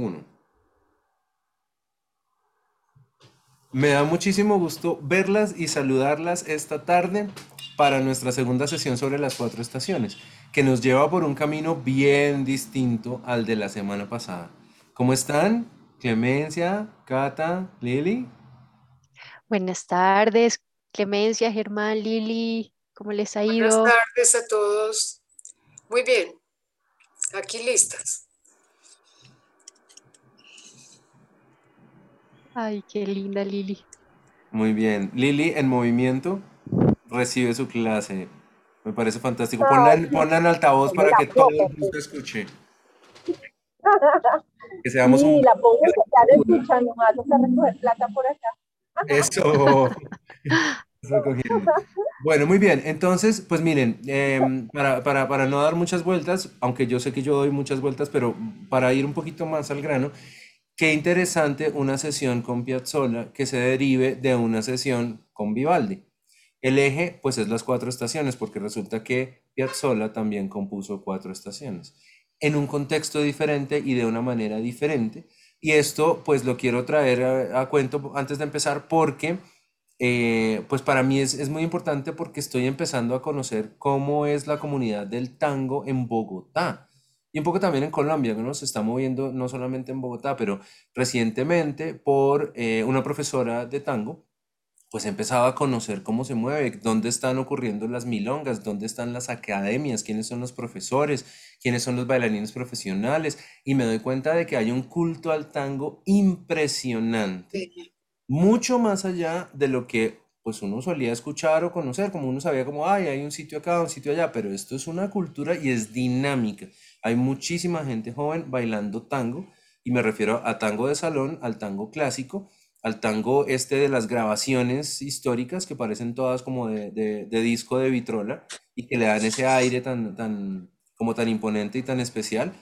1. Me da muchísimo gusto verlas y saludarlas esta tarde para nuestra segunda sesión sobre las cuatro estaciones, que nos lleva por un camino bien distinto al de la semana pasada. ¿Cómo están? Clemencia, Cata, Lili. Buenas tardes, Clemencia, Germán, Lili, ¿cómo les ha Buenas ido? tardes a todos. Muy bien, aquí listas. Ay, qué linda Lili. Muy bien. Lili en movimiento recibe su clase. Me parece fantástico. Ponla en, ponla en altavoz para que todo el mundo escuche. Que seamos Sí, un... la pongo que están escuchando, más a recoger plata por acá. Eso. Recogiendo. Bueno, muy bien. Entonces, pues miren, em, para, para, para no dar muchas vueltas, aunque yo sé que yo doy muchas vueltas, pero para ir un poquito más al grano, qué interesante una sesión con Piazzolla que se derive de una sesión con Vivaldi. El eje, pues, es las cuatro estaciones, porque resulta que Piazzolla también compuso cuatro estaciones, en un contexto diferente y de una manera diferente. Y esto, pues, lo quiero traer a, a cuento antes de empezar, porque eh, pues para mí es, es muy importante porque estoy empezando a conocer cómo es la comunidad del tango en Bogotá y un poco también en Colombia, que ¿no? Se está moviendo no solamente en Bogotá, pero recientemente por eh, una profesora de tango, pues he empezado a conocer cómo se mueve, dónde están ocurriendo las milongas, dónde están las academias, quiénes son los profesores, quiénes son los bailarines profesionales, y me doy cuenta de que hay un culto al tango impresionante Sí, mucho más allá de lo que pues uno solía escuchar o conocer, como uno sabía como, ay, hay un sitio acá, un sitio allá, pero esto es una cultura y es dinámica. Hay muchísima gente joven bailando tango, y me refiero a tango de salón, al tango clásico, al tango este de las grabaciones históricas que parecen todas como de, disco de vitrola y que le dan ese aire tan, tan, como tan imponente y tan especial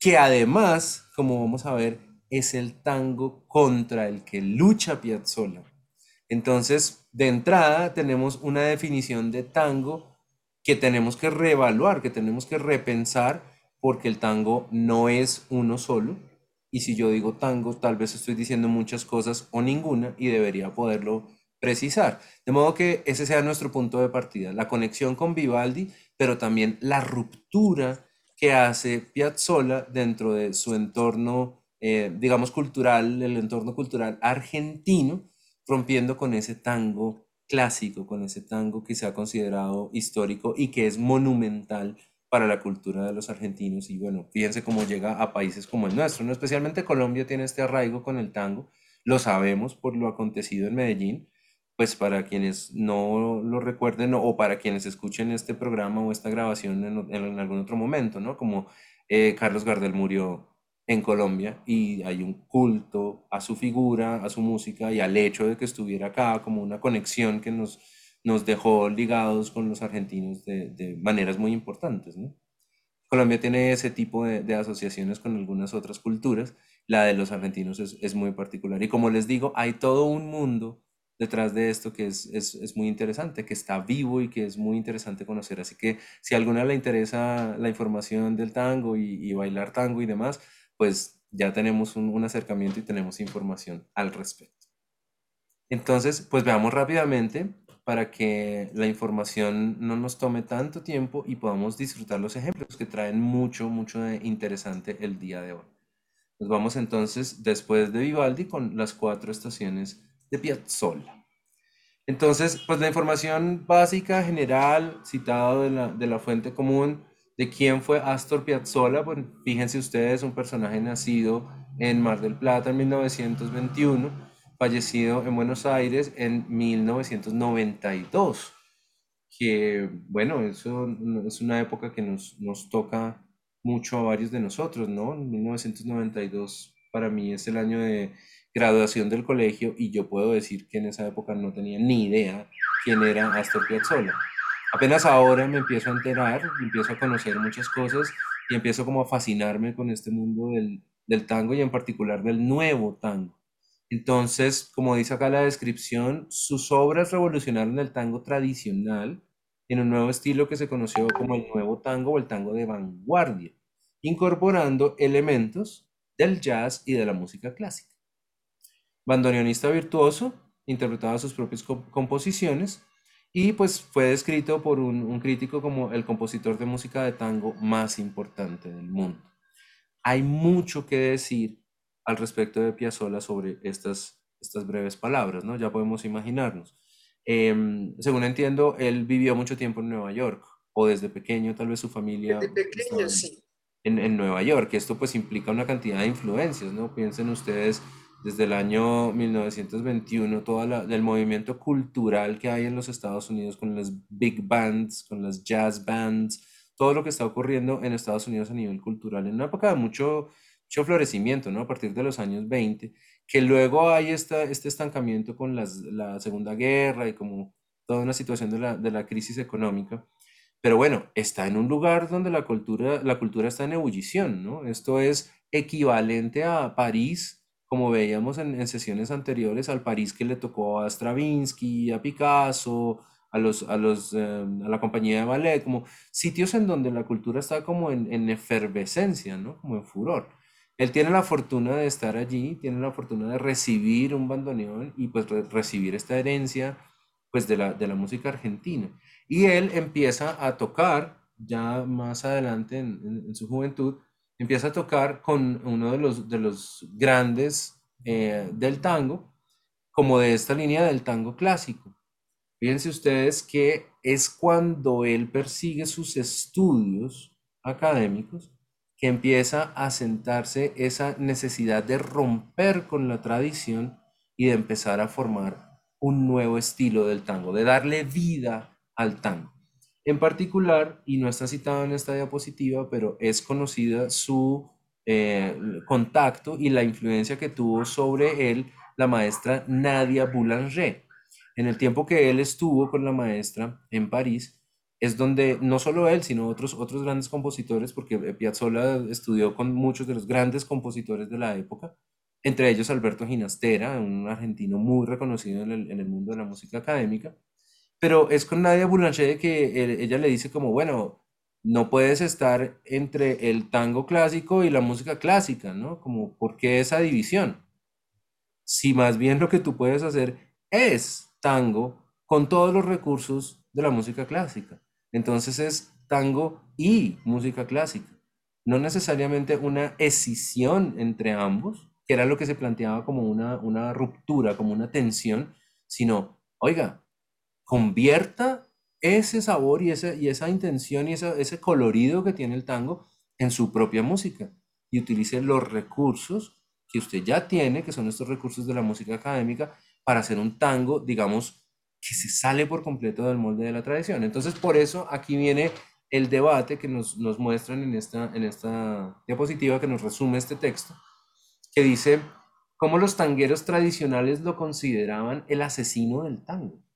que además, como vamos a ver, es el tango contra el que lucha Piazzolla. Entonces, de entrada, tenemos una definición de tango que tenemos que reevaluar, que tenemos que repensar, porque el tango no es uno solo. Y si yo digo tango, tal vez estoy diciendo muchas cosas o ninguna y debería poderlo precisar. De modo que ese sea nuestro punto de partida, la conexión con Vivaldi, pero también la ruptura que hace Piazzolla dentro de su entorno, eh, digamos, cultural, el entorno cultural argentino, rompiendo con ese tango clásico, con ese tango que se ha considerado histórico y que es monumental para la cultura de los argentinos. Y bueno, fíjense cómo llega a países como el nuestro, ¿no? Especialmente Colombia tiene este arraigo con el tango, lo sabemos por lo acontecido en Medellín, pues para quienes no lo recuerden o para quienes escuchen este programa o esta grabación en, en algún otro momento, ¿no? Como eh, Carlos Gardel murió en Colombia y hay un culto a su figura, a su música y al hecho de que estuviera acá como una conexión que nos, nos dejó ligados con los argentinos de, de maneras muy importantes, ¿no? Colombia tiene ese tipo de, de asociaciones con algunas otras culturas. La de los argentinos es, es muy particular. Y como les digo, hay todo un mundo detrás de esto que es, es, es muy interesante, que está vivo y que es muy interesante conocer. Así que si a alguna le interesa la información del tango y, y bailar tango y demás, pues ya tenemos un, acercamiento y tenemos información al respecto. Entonces, pues veamos rápidamente para que la información no nos tome tanto tiempo y podamos disfrutar los ejemplos que traen mucho, mucho de interesante el día de hoy. Nos vamos entonces después de Vivaldi con las cuatro estaciones de Piazzolla. Entonces, pues la información básica, general, citado de la, de la fuente común, de quién fue Astor Piazzolla, pues fíjense ustedes, un personaje nacido en Mar del Plata en 1921, fallecido en Buenos Aires en 1992, que bueno, eso es una época que nos, toca mucho a varios de nosotros, ¿no? 1992 para mí es el año de graduación del colegio y yo puedo decir que en esa época no tenía ni idea quién era Astor Piazzolla. Apenas ahora me empiezo a enterar, empiezo a conocer muchas cosas y empiezo como a fascinarme con este mundo del, del tango y en particular del nuevo tango. Entonces, como dice acá la descripción, sus obras revolucionaron el tango tradicional en un nuevo estilo que se conoció como el nuevo tango o el tango de vanguardia, incorporando elementos del jazz y de la música clásica. Bandoneonista virtuoso, interpretaba sus propias composiciones y pues fue descrito por un, un crítico como el compositor de música de tango más importante del mundo. Hay mucho que decir al respecto de Piazzolla sobre estas, estas breves palabras, ¿no? Ya podemos imaginarnos. Em, según entiendo, él vivió mucho tiempo en Nueva York, o desde pequeño tal vez su familia Desde pequeño, en, sí. en, en Nueva York. Esto pues implica una cantidad de influencias, ¿no? Piensen ustedes desde el año 1921, todo el movimiento cultural que hay en los Estados Unidos con las big bands, con las jazz bands, todo lo que está ocurriendo en Estados Unidos a nivel cultural, en una época de mucho, mucho florecimiento, ¿no? A partir de los años 20, que luego hay esta, este estancamiento con las, la Segunda Guerra y como toda una situación de la, de la crisis económica. Pero bueno, está en un lugar donde la cultura, la cultura está en ebullición, ¿no? Esto es equivalente a París como veíamos en, sesiones anteriores, al París que le tocó a Stravinsky, a Picasso, a, los, a, los, eh, a la compañía de ballet, como sitios en donde la cultura está como en, en, efervescencia, ¿no? Como en furor. Él tiene la fortuna de estar allí, tiene la fortuna de recibir un bandoneón y pues re recibir esta herencia pues de la, de la música argentina. Y él empieza a tocar ya más adelante en, en su juventud, empieza a tocar con uno de los, de los grandes eh, del tango, como de esta línea del tango clásico. Fíjense ustedes que es cuando él persigue sus estudios académicos que empieza a sentarse esa necesidad de romper con la tradición y de empezar a formar un nuevo estilo del tango, de darle vida al tango. En particular, y no está citado en esta diapositiva, pero es conocida su eh, contacto y la influencia que tuvo sobre él la maestra Nadia Boulanger. En el tiempo que él estuvo con la maestra en París, es donde no solo él, sino otros, otros grandes compositores, porque Piazzolla estudió con muchos de los grandes compositores de la época, entre ellos Alberto Ginastera, un argentino muy reconocido en el, en el mundo de la música académica, pero es con Nadia Boulanger que ella le dice como, bueno, no puedes estar entre el tango clásico y la música clásica, ¿no? Como, ¿por qué esa división? Si más bien lo que tú puedes hacer es tango con todos los recursos de la música clásica. Entonces es tango y música clásica. No necesariamente una escisión entre ambos, que era lo que se planteaba como una, una ruptura, como una tensión, sino, oiga, convierta ese sabor y esa, y esa intención y esa, ese colorido que tiene el tango en su propia música y utilice los recursos que usted ya tiene, que son estos recursos de la música académica, para hacer un tango, digamos, que se sale por completo del molde de la tradición. Entonces, por eso aquí viene el debate que nos, nos muestran en esta, en esta diapositiva que nos resume este texto, que dice cómo los tangueros tradicionales lo consideraban el asesino del tango.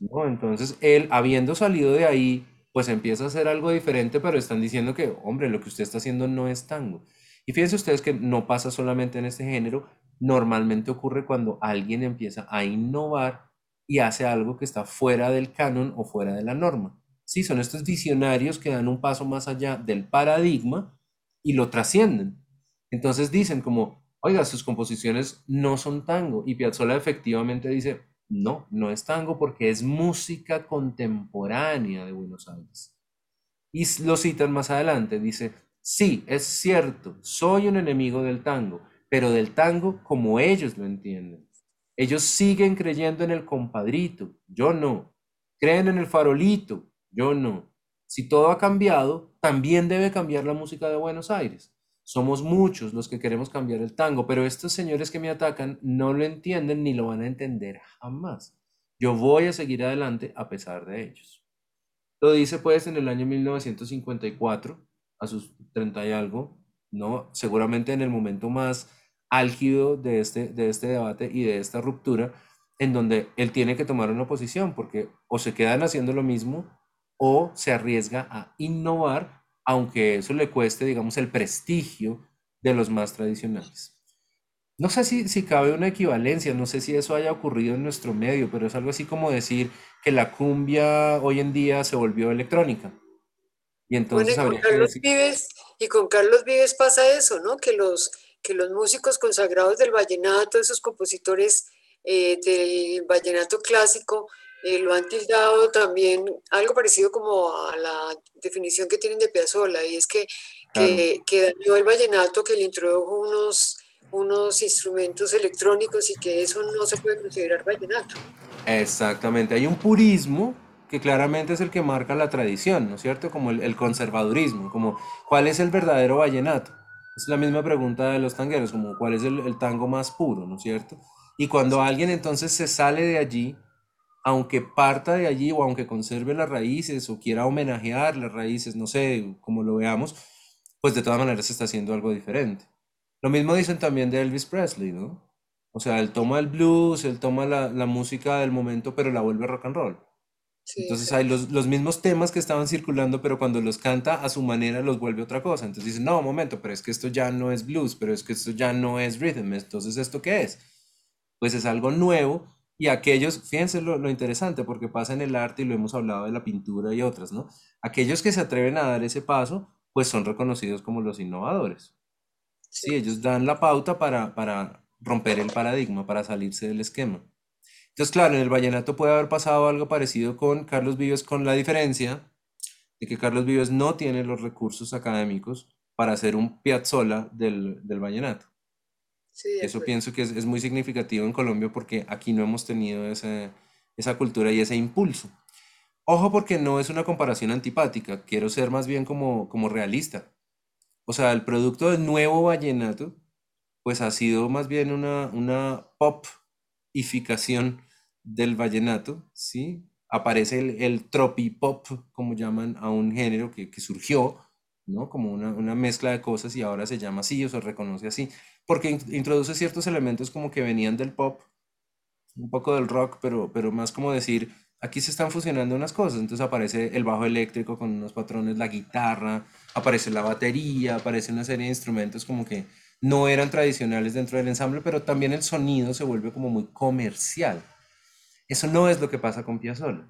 ¿No? Entonces, él, habiendo salido de ahí, pues empieza a hacer algo diferente, pero están diciendo que, hombre, lo que usted está haciendo no es tango. Y fíjense ustedes que no pasa solamente en este género, normalmente ocurre cuando alguien empieza a innovar y hace algo que está fuera del canon o fuera de la norma. Sí, son estos visionarios que dan un paso más allá del paradigma y lo trascienden. Entonces dicen como, oiga, sus composiciones no son tango. Y Piazzolla efectivamente dice, no, no es tango porque es música contemporánea de Buenos Aires. Y lo citan más adelante, dice, sí, es cierto, soy un enemigo del tango, pero del tango como ellos lo entienden. Ellos siguen creyendo en el compadrito, yo no. Creen en el farolito, yo no. Si todo ha cambiado, también debe cambiar la música de Buenos Aires. Somos muchos los que queremos cambiar el tango, pero estos señores que me atacan no lo entienden ni lo van a entender jamás. Yo voy a seguir adelante a pesar de ellos. Lo dice pues en el año 1954, a sus 30 y algo, ¿no? Seguramente en el momento más álgido de este, de este debate y de esta ruptura, en donde él tiene que tomar una posición, porque o se quedan haciendo lo mismo o se arriesga a innovar aunque eso le cueste, digamos, el prestigio de los más tradicionales. No sé si, si cabe una equivalencia, no sé si eso haya ocurrido en nuestro medio, pero es algo así como decir que la cumbia hoy en día se volvió electrónica. Y Bueno, entonces y con Carlos decir, Vives, y con Carlos Vives pasa eso, ¿no? Que los, que los músicos consagrados del vallenato, esos compositores eh, del vallenato clásico, eh, lo han tildado también algo parecido como a la definición que tienen de Piazzolla, y es que, claro, que, que dañó el vallenato, que le introdujo unos, unos instrumentos electrónicos y que eso no se puede considerar vallenato. exactamente, hay un purismo que claramente es el que marca la tradición, ¿no es cierto? Como el, el conservadurismo, como ¿cuál es el verdadero vallenato? Es la misma pregunta de los tangueros, como ¿cuál es el, el tango más puro, ¿no es cierto? Y cuando alguien entonces se sale de allí, aunque parta de allí o aunque conserve las raíces o quiera homenajear las raíces, no sé, como lo veamos, pues de todas maneras está haciendo algo diferente. Lo mismo dicen también de Elvis Presley, ¿no? O sea, él toma el blues, él toma la, la música del momento, pero la vuelve rock and roll. Sí, Entonces hay los, los mismos temas que estaban circulando, pero cuando los canta a su manera los vuelve otra cosa. Entonces dicen, no, un momento, pero es que esto ya no es blues, pero es que esto ya no es rhythm. Entonces, ¿esto qué es? Pues es algo nuevo y aquellos, fíjense lo, lo interesante, porque pasa en el arte y lo hemos hablado de la pintura y otras, ¿no? Aquellos que se atreven a dar ese paso, pues son reconocidos como los innovadores. Sí, Sí. ellos dan la pauta para, para romper el paradigma, para salirse del esquema. Entonces, claro, en el vallenato puede haber pasado algo parecido con Carlos Vives, con la diferencia de que Carlos Vives no tiene los recursos académicos para hacer un Piazzolla del, del vallenato. Sí, Eso acuerdo. pienso que es, es muy significativo en Colombia porque aquí no hemos tenido ese- esa cultura y ese impulso. Ojo porque no es una comparación antipática, quiero ser más bien como, como realista. O sea, el producto del nuevo vallenato, pues ha sido más bien una, una pop-ificación del vallenato, ¿sí? Aparece el, el tropipop, como llaman a un género que, que surgió, ¿no? Como una, una mezcla de cosas y ahora se llama así o se reconoce así, porque in- introduce ciertos elementos como que venían del pop, un poco del rock, pero, pero más como decir, aquí se están fusionando unas cosas, entonces aparece el bajo eléctrico con unos patrones, la guitarra, aparece la batería, aparece una serie de instrumentos como que no eran tradicionales dentro del ensamble, pero también el sonido se vuelve como muy comercial. Eso no es lo que pasa con Piazzolla.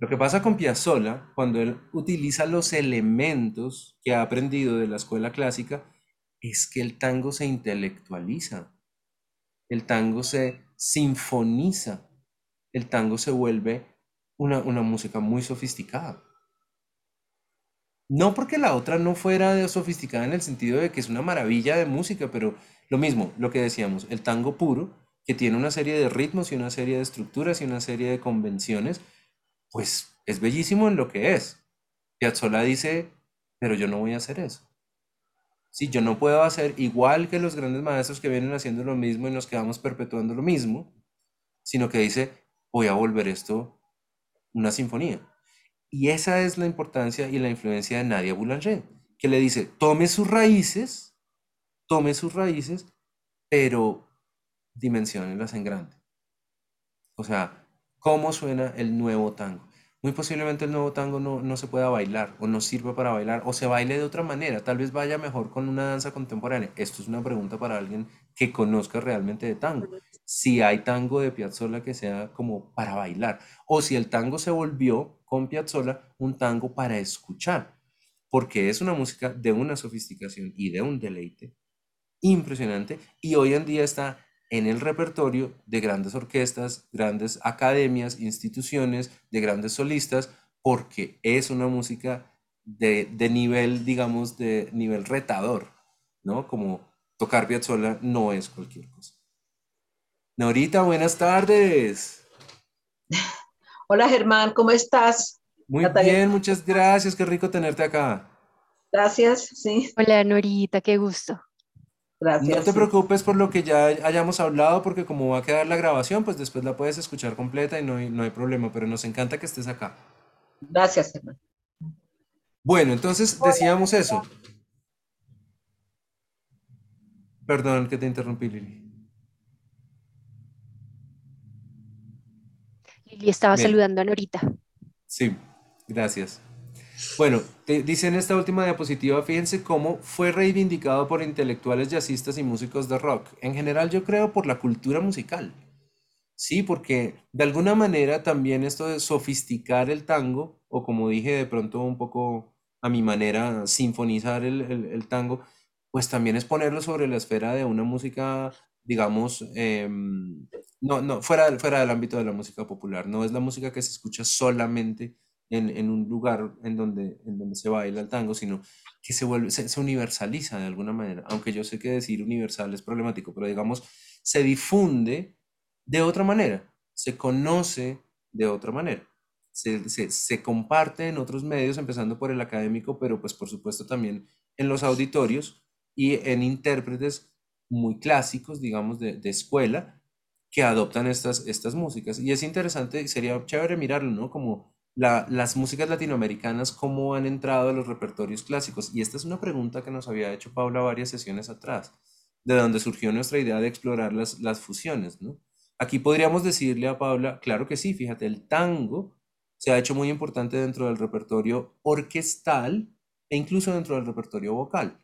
Lo que pasa con Piazzolla, cuando él utiliza los elementos que ha aprendido de la escuela clásica, es que el tango se intelectualiza, el tango se sinfoniza, el tango se vuelve una, una música muy sofisticada. No porque la otra no fuera sofisticada en el sentido de que es una maravilla de música, pero lo mismo, lo que decíamos, el tango puro, que tiene una serie de ritmos y una serie de estructuras y una serie de convenciones, pues es bellísimo en lo que es. Piazzolla dice, pero yo no voy a hacer eso. Sí, yo no puedo hacer igual que los grandes maestros que vienen haciendo lo mismo y nos quedamos perpetuando lo mismo, sino que dice, voy a volver esto una sinfonía. Y esa es la importancia y la influencia de Nadia Boulanger, que le dice, tome sus raíces, tome sus raíces, pero dimensionenlas en grande. O sea, ¿cómo suena el nuevo tango? Muy posiblemente el nuevo tango no, no se pueda bailar o no sirva para bailar o se baile de otra manera. Tal vez vaya mejor con una danza contemporánea. Esto es una pregunta para alguien que conozca realmente de tango. Si hay tango de Piazzolla que sea como para bailar o si el tango se volvió con Piazzolla un tango para escuchar, porque es una música de una sofisticación y de un deleite impresionante y hoy en día está en el repertorio de grandes orquestas, grandes academias, instituciones, de grandes solistas, porque es una música de, de nivel, digamos, de nivel retador, ¿no? Como tocar Piazzolla no es cualquier cosa. Norita, buenas tardes. Hola Germán, ¿cómo estás? Muy Natalia. bien, muchas gracias, qué rico tenerte acá. Gracias, sí, Hola, Norita, qué gusto. Gracias. No te preocupes por lo que ya hayamos hablado, porque como va a quedar la grabación, pues después la puedes escuchar completa y no hay, no hay problema, pero nos encanta que estés acá. Gracias, Germán. Bueno, entonces decíamos eso. Perdón que te interrumpí, Lili. Lili estaba Bien. saludando a Norita. Sí, gracias. Bueno, te- dice en esta última diapositiva, fíjense cómo fue reivindicado por intelectuales jazzistas y músicos de rock. En general, yo creo por la cultura musical. Sí, porque de alguna manera también esto de sofisticar el tango, o como dije de pronto un poco a mi manera, sinfonizar el, tango, pues también es ponerlo sobre la esfera de una música, digamos, em, no, no, fuera, fuera del ámbito de la música popular. No es la música que se escucha solamente en, en un lugar en donde, en donde se baila el tango, sino que se vuelve, se, se universaliza de alguna manera. Aunque yo sé que decir universal es problemático, pero digamos, se difunde de otra manera, se conoce de otra manera. Se, se, se comparte en otros medios, empezando por el académico, pero pues por supuesto también en los auditorios y en intérpretes muy clásicos, digamos, de, de escuela, que adoptan estas, estas músicas. Y es interesante, sería chévere mirarlo, ¿no? Como la- las músicas latinoamericanas, cómo han entrado a los repertorios clásicos. Y esta es una pregunta que nos había hecho Paula varias sesiones atrás, de donde surgió nuestra idea de explorar las, las fusiones, ¿no? Aquí podríamos decirle a Paula, claro que sí, fíjate, el tango se ha hecho muy importante dentro del repertorio orquestal e incluso dentro del repertorio vocal.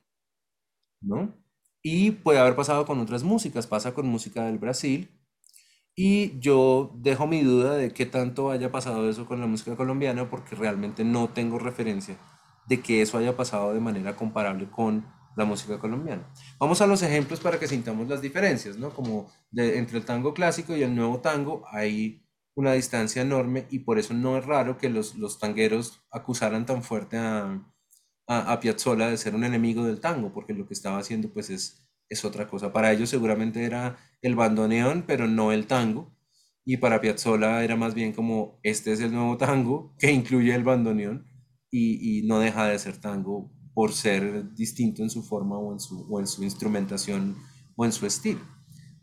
¿no? Y puede haber pasado con otras músicas, pasa con música del Brasil. Y yo dejo mi duda de qué tanto haya pasado eso con la música colombiana, porque realmente no tengo referencia de que eso haya pasado de manera comparable con la música colombiana. Vamos a los ejemplos para que sintamos las diferencias, ¿no? Como entre el tango clásico y el nuevo tango hay una distancia enorme y por eso no es raro que los, los tangueros acusaran tan fuerte a, a, a Piazzolla de ser un enemigo del tango, porque lo que estaba haciendo pues es, es otra cosa. Para ellos seguramente era el bandoneón, pero no el tango. Y para Piazzolla era más bien como, este es el nuevo tango que incluye el bandoneón y, y no deja de ser tango por ser distinto en su forma o en su, o en su instrumentación o en su estilo.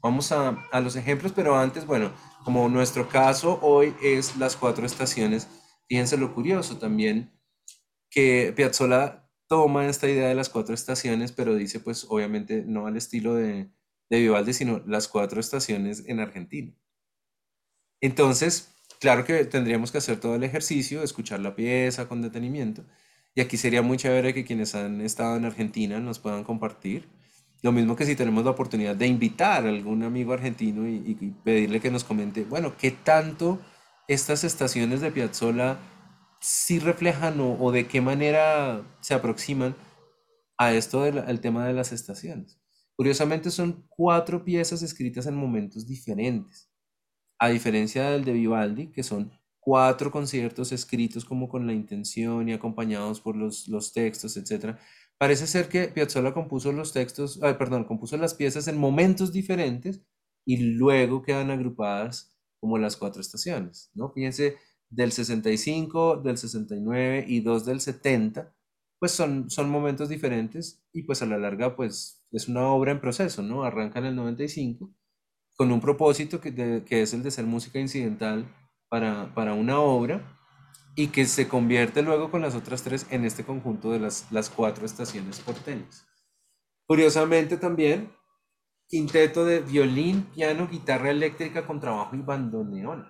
Vamos a, a los ejemplos, pero antes, bueno, como nuestro caso hoy es las cuatro estaciones, fíjense lo curioso también que Piazzolla toma esta idea de las cuatro estaciones, pero dice pues obviamente no al estilo de, de Vivaldi, sino las cuatro estaciones en Argentina. Entonces, claro que tendríamos que hacer todo el ejercicio, escuchar la pieza con detenimiento, y aquí sería muy chévere que quienes han estado en Argentina nos puedan compartir. Lo mismo que si tenemos la oportunidad de invitar a algún amigo argentino y, y pedirle que nos comente, bueno, ¿qué tanto estas estaciones de Piazzolla sí reflejan o, de qué manera se aproximan a esto del tema de las estaciones? Curiosamente son cuatro piezas escritas en momentos diferentes a diferencia del de Vivaldi, que son cuatro conciertos escritos como con la intención y acompañados por los, los textos, etc. Parece ser que Piazzolla compuso los textos, ay, perdón, compuso las piezas en momentos diferentes y luego quedan agrupadas como las cuatro estaciones, ¿no? Fíjense, del 65, del 69 y dos del 70, pues son, son momentos diferentes y pues a la larga pues es una obra en proceso, ¿no? Arranca en el 95 con un propósito que, de- que es el de ser música incidental para, para una obra y que se convierte luego con las otras tres en este conjunto de las, las cuatro estaciones porteñas. Curiosamente también, quinteto de violín, piano, guitarra eléctrica con trabajo y bandoneón.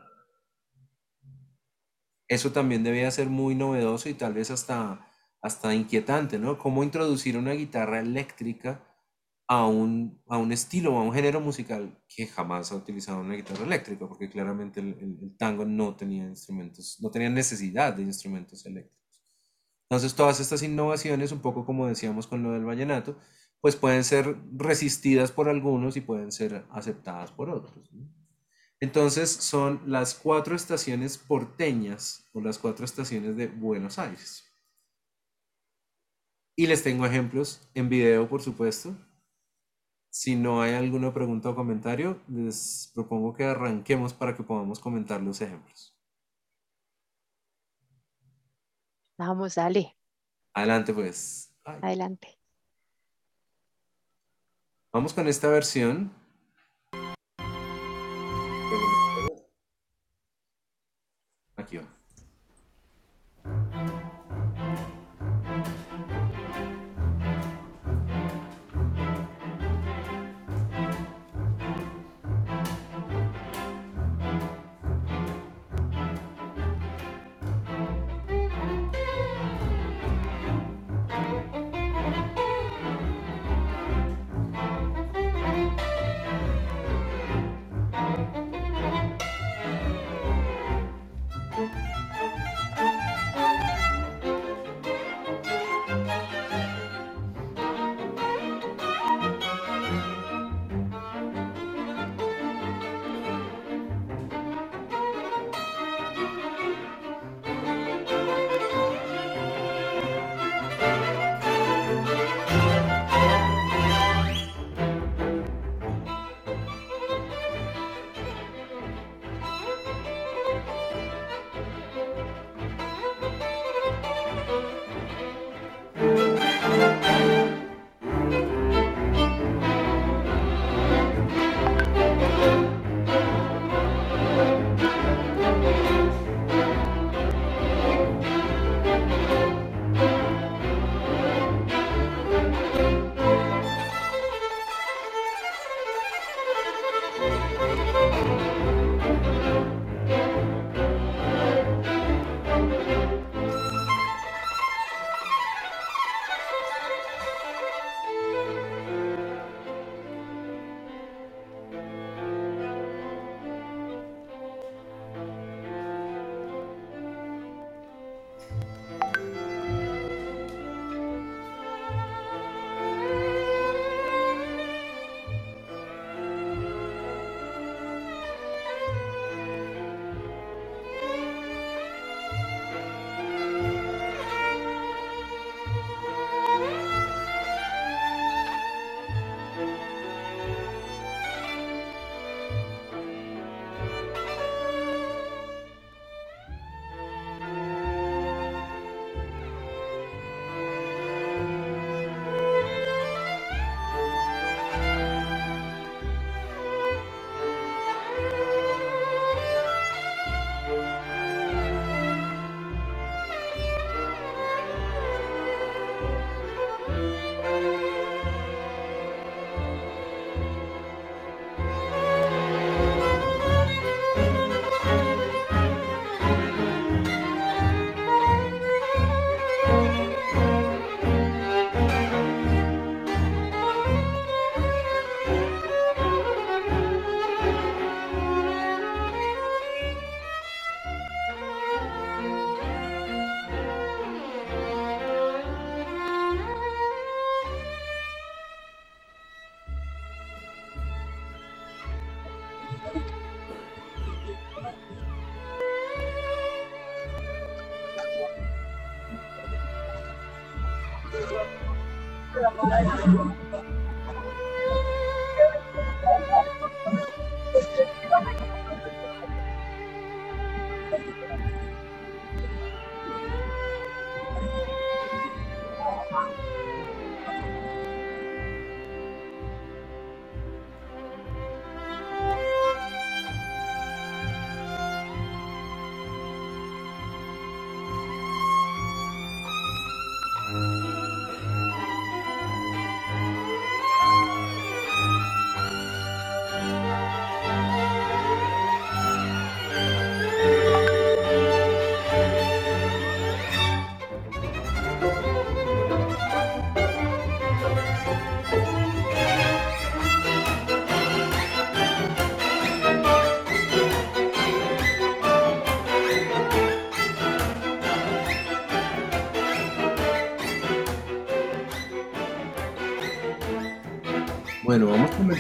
Eso también debía ser muy novedoso y tal vez hasta, hasta inquietante, ¿no? Cómo introducir una guitarra eléctrica a un, a un estilo a un género musical que jamás ha utilizado una guitarra eléctrica, porque claramente el, tango no tenía instrumentos, no tenía necesidad de instrumentos eléctricos. Entonces, todas estas innovaciones, un poco como decíamos con lo del vallenato, pues pueden ser resistidas por algunos y pueden ser aceptadas por otros. Entonces, son las cuatro estaciones porteñas o las cuatro estaciones de Buenos Aires. Y les tengo ejemplos en video, por supuesto. Si no hay alguna pregunta o comentario, les propongo que arranquemos para que podamos comentar los ejemplos. Vamos, dale, Adelante, pues. Ay, adelante. Vamos con esta versión.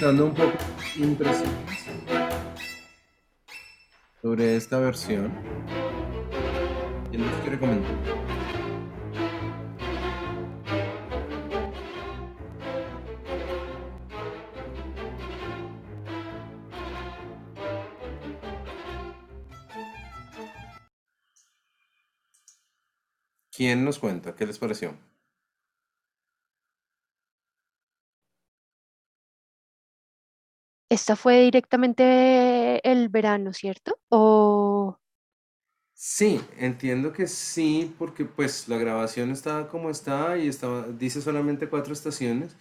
Comentando un poco impresiones sobre esta versión. ¿Quién nos quiere comentar? ¿Quién nos cuenta? ¿Qué les pareció? Esta fue directamente el verano, ¿cierto? O Sí, entiendo que sí, porque pues la grabación está como está y estaba, dice solamente cuatro estaciones,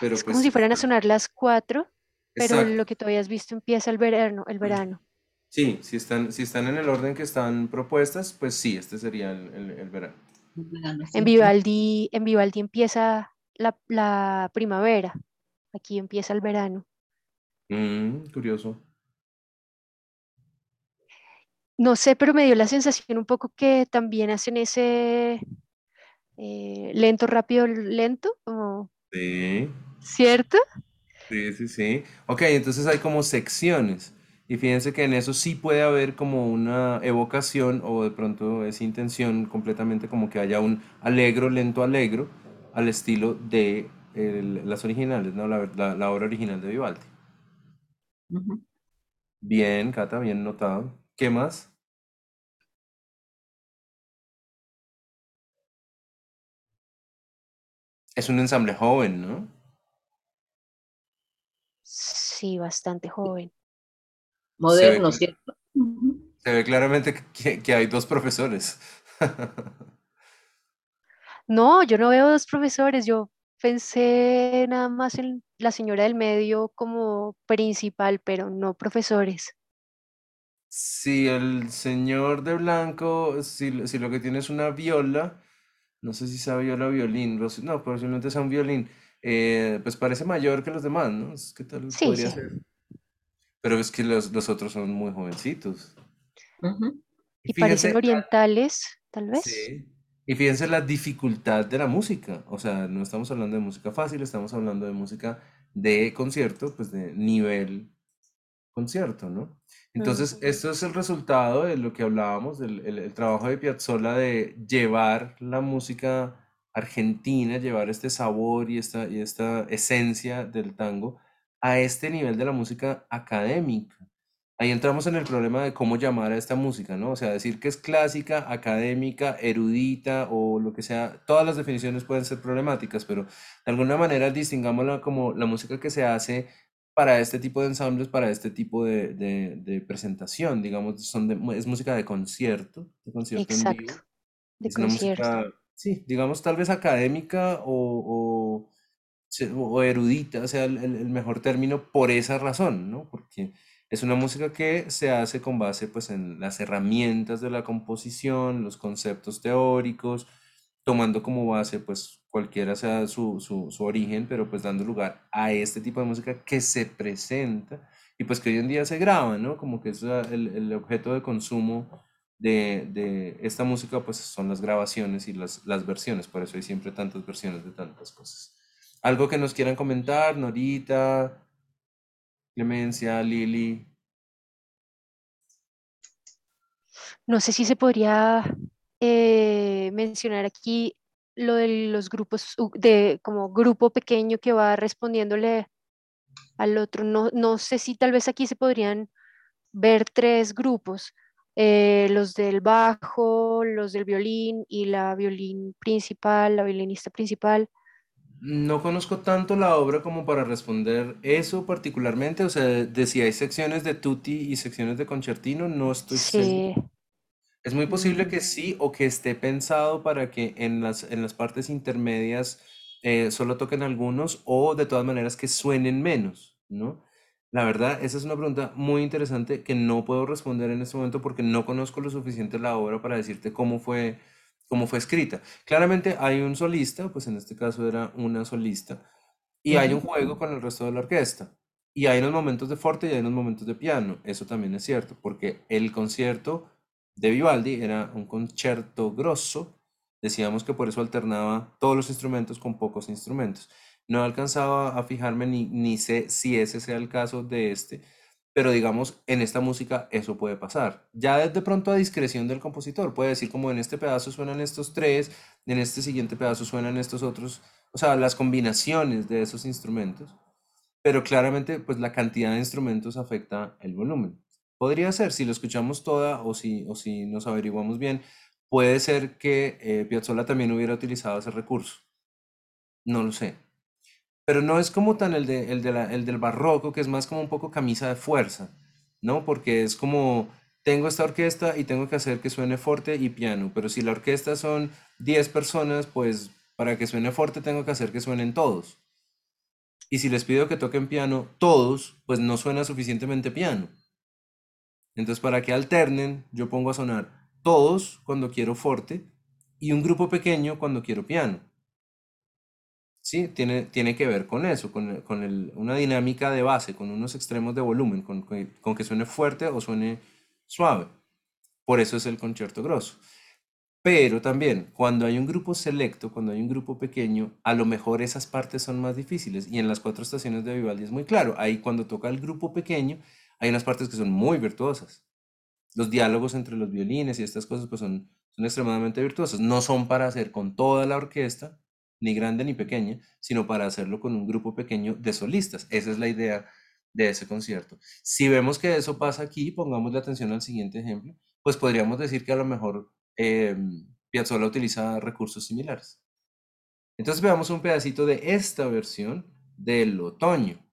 pero es como pues si fueran a sonar las cuatro, pero exacto. lo que tú habías visto empieza el verano, el verano. Sí, si están, si están en el orden que están propuestas, pues sí, este sería el, el- el verano. En Vivaldi, en Vivaldi empieza la, la primavera, aquí empieza el verano. Mm, curioso. No sé, pero me dio la sensación un poco que también hacen ese eh, lento, rápido, lento, como, Sí, ¿cierto? sí, sí, sí. Ok, entonces hay como secciones. Y fíjense que en eso sí puede haber como una evocación o de pronto es intención completamente como que haya un alegro, lento, alegro al estilo de el- las originales, ¿no? La, la- la obra original de Vivaldi. Ujú. Bien, Cata, bien notado. ¿Qué más? Es un ensamble joven, ¿no? Sí, bastante joven. Moderno, ¿cierto? Ujú. Se ve claramente que, que hay dos profesores. No, yo no veo dos profesores, yo pensé nada más en la señora del medio como principal, pero no profesores. Si el señor de blanco, si, lo- si lo que tiene es una viola, no sé si sea viola o violín, Rosy- no, posiblemente sea un violín, eh, pues parece mayor que los demás, ¿no? Es que tal vez Sí, podría sí. ser. Pero es que los, los otros son muy jovencitos. Y Y parecen orientales, tal vez. Sí. Y fíjense la dificultad de la música. O sea, no estamos hablando de música fácil, estamos hablando de música de concierto, pues de nivel concierto, ¿no? Entonces, esto es el resultado de lo que hablábamos, del el, el trabajo de Piazzolla de llevar la música argentina, llevar este sabor y esta, y esta esencia del tango a este nivel de la música académica. Ahí entramos en el problema de cómo llamar a esta música, ¿no? O sea, decir que es clásica, académica, erudita o lo que sea, todas las definiciones pueden ser problemáticas, pero de alguna manera distingámosla como la música que se hace para este tipo de ensambles, para este tipo de, de- de presentación, digamos, son de- es música de concierto, de concierto en vivo. Exacto, de Es una concierto. música, sí, digamos, tal vez académica o, o, erudita sea el- el mejor término por esa razón, ¿no? Porque es una música que se hace con base, pues, en las herramientas de la composición, los conceptos teóricos, tomando como base, pues, cualquiera sea su, su, origen, pero pues dando lugar a este tipo de música que se presenta y pues que hoy en día se graba, ¿no? Como que es el, el objeto de consumo de, de esta música, pues son las grabaciones y las, las versiones, por eso hay siempre tantas versiones de tantas cosas. ¿Algo que nos quieran comentar, Norita, Clemencia, Lili? No sé si se podría eh, mencionar aquí lo de los grupos, de como grupo pequeño que va respondiéndole al otro. No, no sé si tal vez aquí se podrían ver tres grupos, eh, los del bajo, los del violín y la violín principal, la violinista principal. No conozco tanto la obra como para responder eso particularmente, o sea, de si hay secciones de tutti y secciones de concertino, no estoy seguro. Sí, Es muy posible mm, que sí o que esté pensado para que en las, en las partes intermedias eh, solo toquen algunos o de todas maneras que suenen menos, ¿no? La verdad, esa es una pregunta muy interesante que no puedo responder en este momento porque no conozco lo suficiente la obra para decirte cómo fue, cómo fue escrita. Claramente hay un solista, pues en este caso era una solista, y hay un juego con el resto de la orquesta. Y hay unos momentos de forte y hay unos momentos de piano. Eso también es cierto, porque el concierto de Vivaldi era un concierto grosso. Decíamos que por eso alternaba todos los instrumentos con pocos instrumentos. No alcanzaba a fijarme ni, ni sé si ese sea el caso de este, pero digamos, en esta música eso puede pasar. Ya de pronto a discreción del compositor, puede decir como en este pedazo suenan estos tres, en este siguiente pedazo suenan estos otros, o sea, las combinaciones de esos instrumentos, pero claramente pues la cantidad de instrumentos afecta el volumen. Podría ser, si lo escuchamos toda o si, o si nos averiguamos bien, puede ser que eh, Piazzolla también hubiera utilizado ese recurso. No lo sé. Pero no es como tan el, de, el, del barroco, que es más como un poco camisa de fuerza, ¿no? Porque es como, tengo esta orquesta y tengo que hacer que suene fuerte y piano, pero si la orquesta son 10 personas, pues para que suene fuerte tengo que hacer que suenen todos. Y si les pido que toquen piano todos, pues no suena suficientemente piano. Entonces, para que alternen, yo pongo a sonar todos cuando quiero forte y un grupo pequeño cuando quiero piano. Sí, tiene, tiene que ver con eso, con, con una dinámica de base, con unos extremos de volumen, con, con- con que suene fuerte o suene suave. Por eso es el concierto grosso. Pero también, cuando hay un grupo selecto, cuando hay un grupo pequeño, a lo mejor esas partes son más difíciles. Y en las cuatro estaciones de Vivaldi es muy claro. Ahí cuando toca el grupo pequeño, hay unas partes que son muy virtuosas. Los diálogos entre los violines y estas cosas pues son, son extremadamente virtuosos. No son para hacer con toda la orquesta, ni grande ni pequeña, sino para hacerlo con un grupo pequeño de solistas. Esa es la idea de ese concierto. Si vemos que eso pasa aquí, pongamos la atención al siguiente ejemplo, pues podríamos decir que a lo mejor eh, Piazzolla utiliza recursos similares. Entonces veamos un pedacito de esta versión del otoño.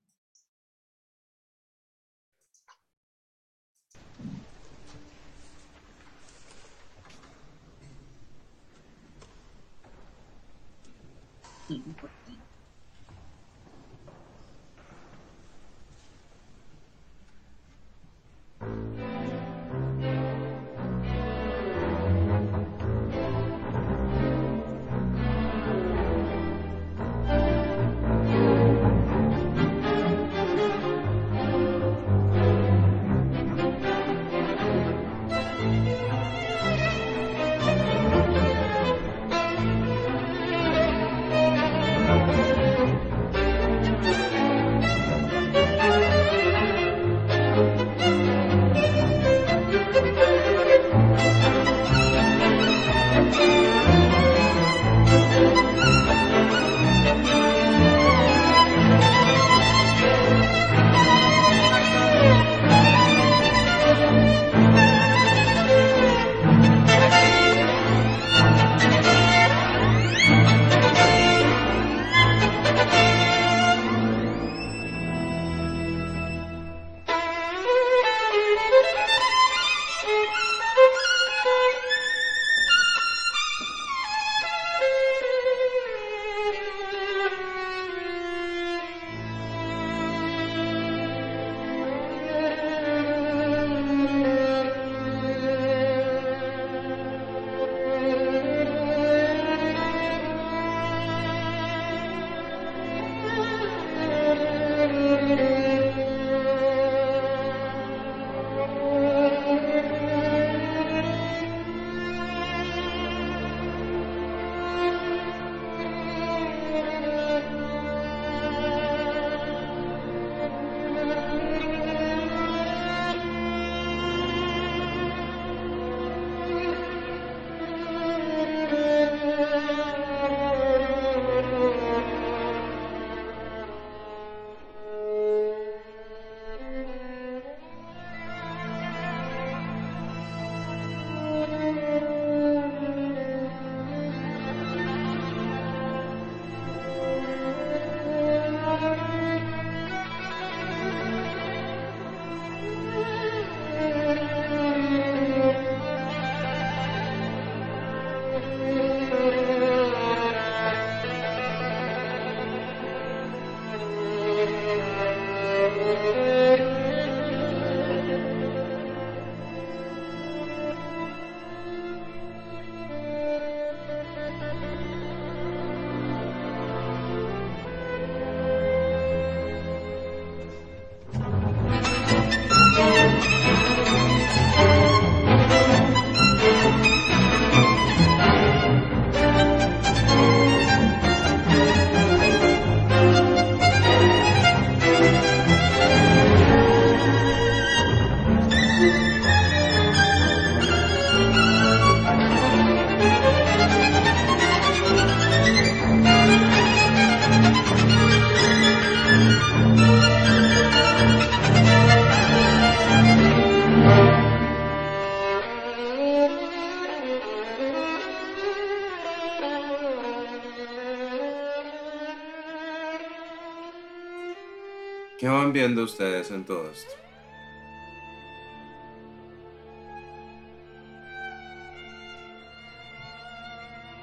¿Qué van viendo ustedes en todo esto?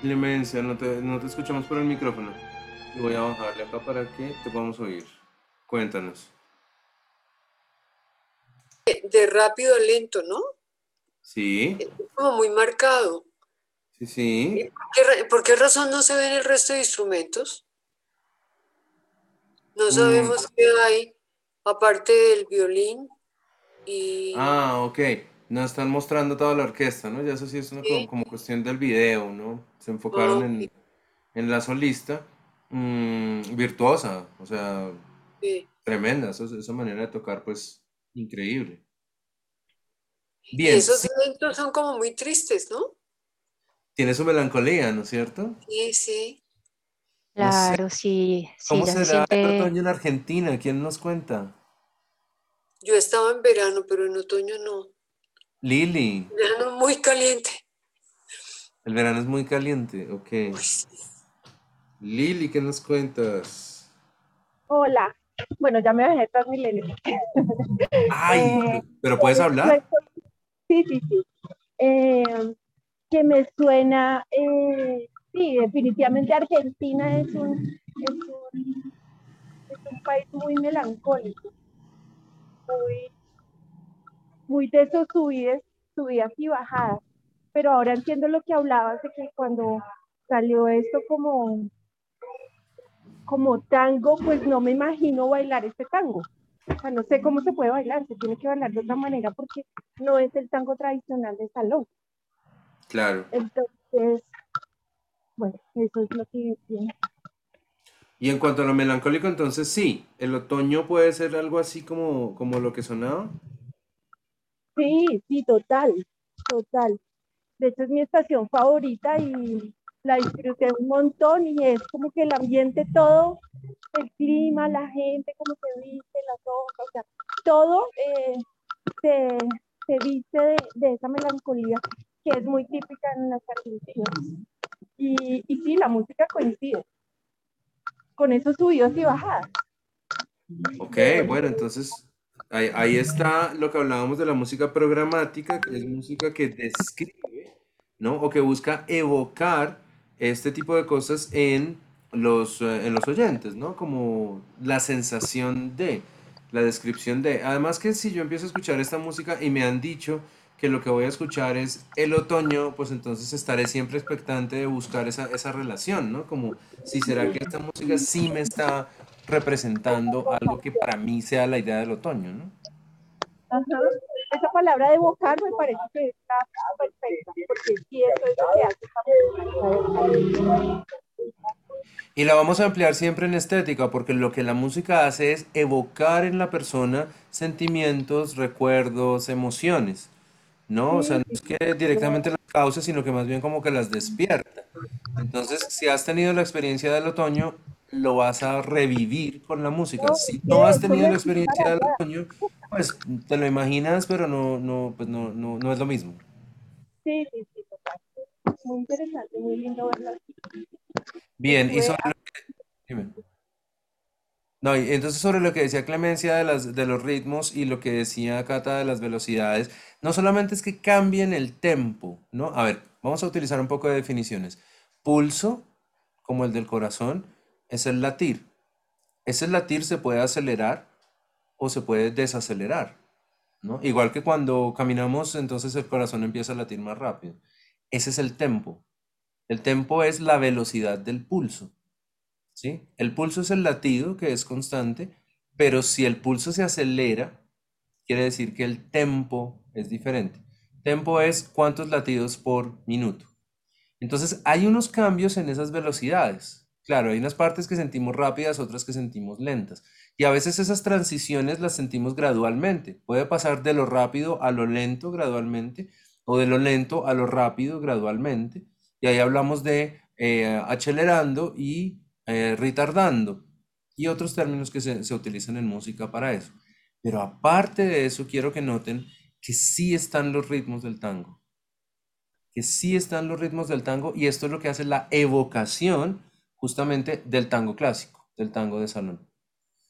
Clemencia, no te, no te escuchamos por el micrófono. Voy a bajarle acá para que te podamos oír. Cuéntanos. De rápido a lento, ¿no? Sí, Es como muy marcado. sí, sí. ¿Qué ra- ¿Por qué razón no se ven el resto de instrumentos? No sabemos qué hay aparte del violín y Ah, ok. No están mostrando toda la orquesta, ¿no? Ya eso sí es una Sí. como, cuestión del video, ¿no? Se enfocaron Ah, en, en la solista. mm, virtuosa, o sea, sí. tremenda. eso- esa manera de tocar, pues, increíble. Y Bien, esos sí, eventos son como muy tristes, ¿no? tiene su melancolía, ¿no es cierto? Sí, sí. No sé, Claro, sí, sí, ¿cómo ya se será el siente. otoño en Argentina? ¿Quién nos cuenta? Yo estaba en verano, pero en otoño no. Lili, Verano muy caliente. el verano es muy caliente, ok. Uy, sí. Lili, ¿qué nos cuentas? Hola. Bueno, ya me dejé Transmilenio. Ay, Eh, pero puedes hablar. Sí, sí, sí. Eh, que me suena, eh, sí, definitivamente Argentina es un, es un, es un país muy melancólico, muy, muy de esos subidas, subidas y bajadas. Pero ahora entiendo lo que hablabas de que cuando salió esto como, como tango, pues no me imagino bailar este tango. O sea, no sé cómo se puede bailar, se tiene que bailar de otra manera porque no es el tango tradicional de salón. Claro. Entonces, bueno, eso es lo que pienso. Y en cuanto a lo melancólico, entonces sí, el otoño puede ser algo así como, como lo que sonaba. Sí, sí, total, total. De hecho, es mi estación favorita y la disfruté un montón y es como que el ambiente todo, el clima, la gente, cómo se viste, las hojas, o sea, todo eh, se, se viste de, de esa melancolía que es muy típica en las argentinas. Y, y sí, la música coincide con esos subidos y bajadas. Ok, bueno, entonces ahí, ahí está lo que hablábamos de la música programática, que es música que describe, ¿no? O que busca evocar este tipo de cosas en los, eh, en los oyentes, ¿no? Como la sensación de, la descripción de. Además que si yo empiezo a escuchar esta música y me han dicho que lo que voy a escuchar es el otoño, pues entonces estaré siempre expectante de buscar esa, esa relación, ¿no? Como si será que esta música sí me está representando algo que para mí sea la idea del otoño, ¿no? Ajá. Esa palabra de evocar me parece que está perfecta, porque sí, eso es lo que hace esta. Y la vamos a ampliar siempre en estética, porque lo que la música hace es evocar en la persona sentimientos, recuerdos, emociones, ¿no? O sea, no es que directamente las cause, sino que más bien como que las despierta. Entonces, si has tenido la experiencia del otoño, lo vas a revivir con la música. Si no has tenido la experiencia del otoño, pues te lo imaginas, pero no, no, pues no, no, no es lo mismo. Sí, sí, sí, total. Muy interesante, muy lindo verlo así. Bien, y sobre lo que... dime. No, y entonces sobre lo que decía Clemencia de las, de los ritmos y lo que decía Cata de las velocidades, no solamente es que cambien el tempo, ¿no? A ver, vamos a utilizar un poco de definiciones. Pulso, como el del corazón, es el latir. Ese latir se puede acelerar o se puede desacelerar, ¿no? Igual que cuando caminamos, entonces el corazón empieza a latir más rápido. Ese es el tempo. El tempo es la velocidad del pulso. ¿Sí? El pulso es el latido que es constante, pero si el pulso se acelera, quiere decir que el tempo es diferente. Tempo es cuántos latidos por minuto. Entonces hay unos cambios en esas velocidades. Claro, hay unas partes que sentimos rápidas, otras que sentimos lentas. Y a veces esas transiciones las sentimos gradualmente. Puede pasar de lo rápido a lo lento gradualmente o de lo lento a lo rápido gradualmente. Y ahí hablamos de eh, acelerando y eh, retardando y otros términos que se, se utilizan en música para eso. Pero aparte de eso, quiero que noten que sí están los ritmos del tango. Que sí están los ritmos del tango y esto es lo que hace la evocación justamente del tango clásico, del tango de salón.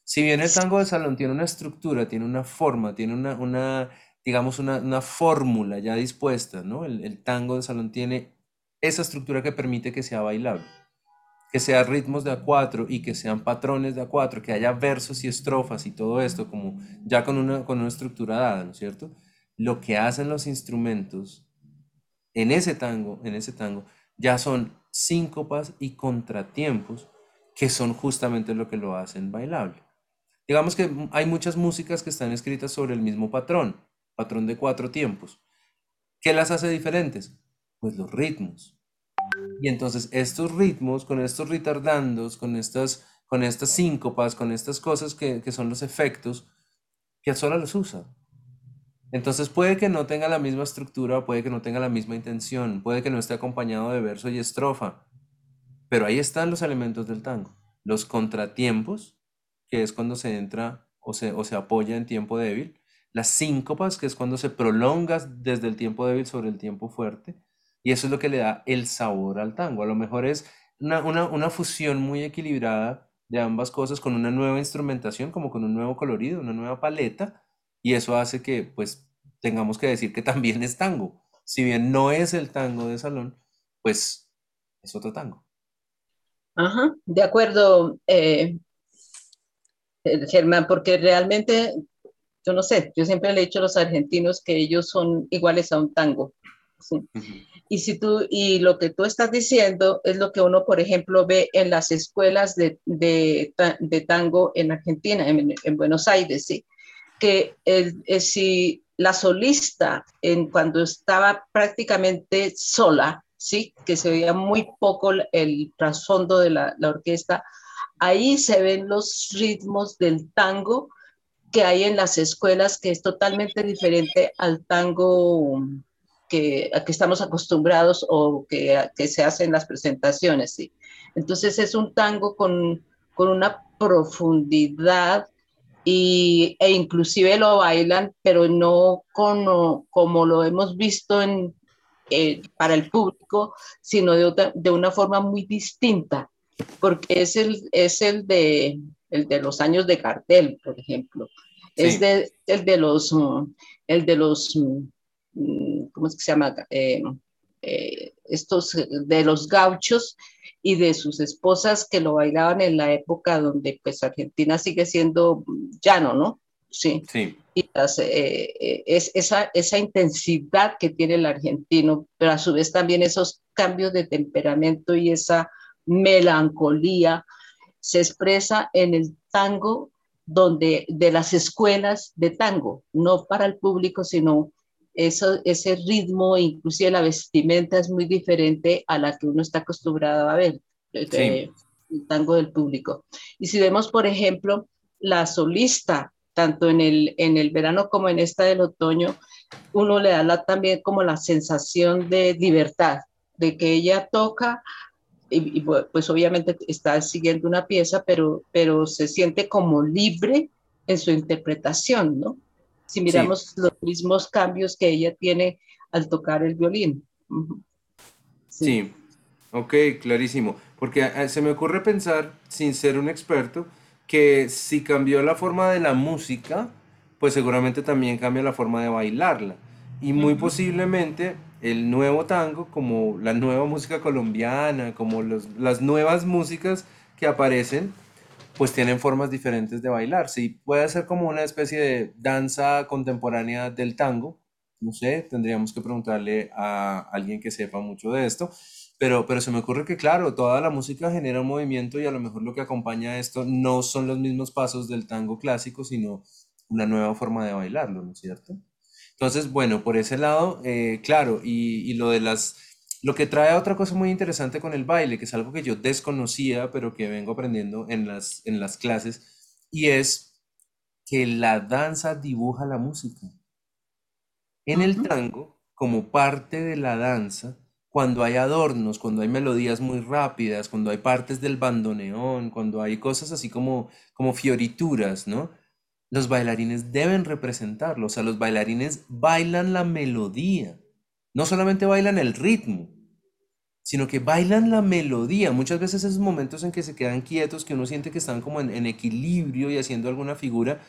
Si bien el tango de salón tiene una estructura, tiene una forma, tiene una, una digamos, una, una fórmula ya dispuesta, ¿no? El, el tango de salón tiene esa estructura que permite que sea bailable, que sea ritmos de a cuatro y que sean patrones de a cuatro, que haya versos y estrofas y todo esto, como ya con una, con una estructura dada, ¿no es cierto? Lo que hacen los instrumentos en ese tango, en ese tango, ya son síncopas y contratiempos que son justamente lo que lo hacen bailable. Digamos que hay muchas músicas que están escritas sobre el mismo patrón, patrón de cuatro tiempos. ¿Qué las hace diferentes? Pues los ritmos. Y entonces estos ritmos, con estos retardandos, con estas, con estas síncopas, con estas cosas que, que son los efectos, sola los usa. Entonces puede que no tenga la misma estructura, puede que no tenga la misma intención, puede que no esté acompañado de verso y estrofa, pero ahí están los elementos del tango. Los contratiempos, que es cuando se entra o se, o se apoya en tiempo débil, las síncopas, que es cuando se prolonga desde el tiempo débil sobre el tiempo fuerte, y eso es lo que le da el sabor al tango. A lo mejor es una, una fusión muy equilibrada de ambas cosas con una nueva instrumentación, como con un nuevo colorido, una nueva paleta, y eso hace que pues tengamos que decir que también es tango. Si bien no es el tango de salón, pues es otro tango. Ajá, de acuerdo, eh, eh, Germán, porque realmente, yo no sé, yo siempre le he dicho a los argentinos que ellos son iguales a un tango. Y, si tú, y lo que tú estás diciendo es lo que uno, por ejemplo, ve en las escuelas de, de, tango en Argentina, en, en, Buenos Aires, ¿sí? que el, si la solista, en, cuando estaba prácticamente sola, ¿sí? que se veía muy poco el trasfondo de la, la orquesta, ahí se ven los ritmos del tango que hay en las escuelas, que es totalmente diferente al tango que, a que estamos acostumbrados o que, que se hacen las presentaciones. ¿sí? Entonces es un tango con, con una profundidad y, e inclusive lo bailan, pero no como, como lo hemos visto en, eh, para el público, sino de, otra, de una forma muy distinta, porque es el, es el, de, el de los años de cartel, por ejemplo. Sí. Es de, el de los, el de los ¿cómo es que se llama? Eh, eh, estos de los gauchos y de sus esposas que lo bailaban en la época donde pues Argentina sigue siendo llano, ¿no? Sí. sí. Y las, eh, es esa, esa intensidad que tiene el argentino, pero a su vez también esos cambios de temperamento y esa melancolía se expresa en el tango donde de las escuelas de tango, no para el público, sino eso, ese ritmo, inclusive la vestimenta es muy diferente a la que uno está acostumbrado a ver, sí. eh, el tango del público. Y si vemos, por ejemplo, la solista, tanto en el, en el verano como en esta del otoño, uno le da la, también como la sensación de libertad, de que ella toca, y, y, pues obviamente está siguiendo una pieza, pero, pero se siente como libre en su interpretación, ¿no? Si miramos sí. los mismos cambios que ella tiene al tocar el violín. Sí. sí, ok, clarísimo. Porque eh, se me ocurre pensar, sin ser un experto, que si cambió la forma de la música, pues seguramente también cambia la forma de bailarla. Y muy uh -huh. posiblemente el nuevo tango, como la nueva música colombiana, como los, las nuevas músicas que aparecen, pues tienen formas diferentes de bailar. Sí, puede ser como una especie de danza contemporánea del tango. No sé, tendríamos que preguntarle a alguien que sepa mucho de esto. Pero, pero se me ocurre que, claro, toda la música genera un movimiento y a lo mejor lo que acompaña esto no son los mismos pasos del tango clásico, sino una nueva forma de bailarlo, ¿no es cierto? Entonces, bueno, por ese lado, eh, claro, y, y lo de las lo que trae otra cosa muy interesante con el baile, que es algo que yo desconocía, pero que vengo aprendiendo en las, en las clases, y es que la danza dibuja la música. En el tango, como parte de la danza, cuando hay adornos, cuando hay melodías muy rápidas, cuando hay partes del bandoneón, cuando hay cosas así como, como fiorituras, ¿no? Los bailarines deben representarlo, o sea, los bailarines bailan la melodía no solamente bailan el ritmo, sino que bailan la melodía. Muchas veces esos momentos en que se quedan quietos, que uno siente que están como en, equilibrio y haciendo alguna figura,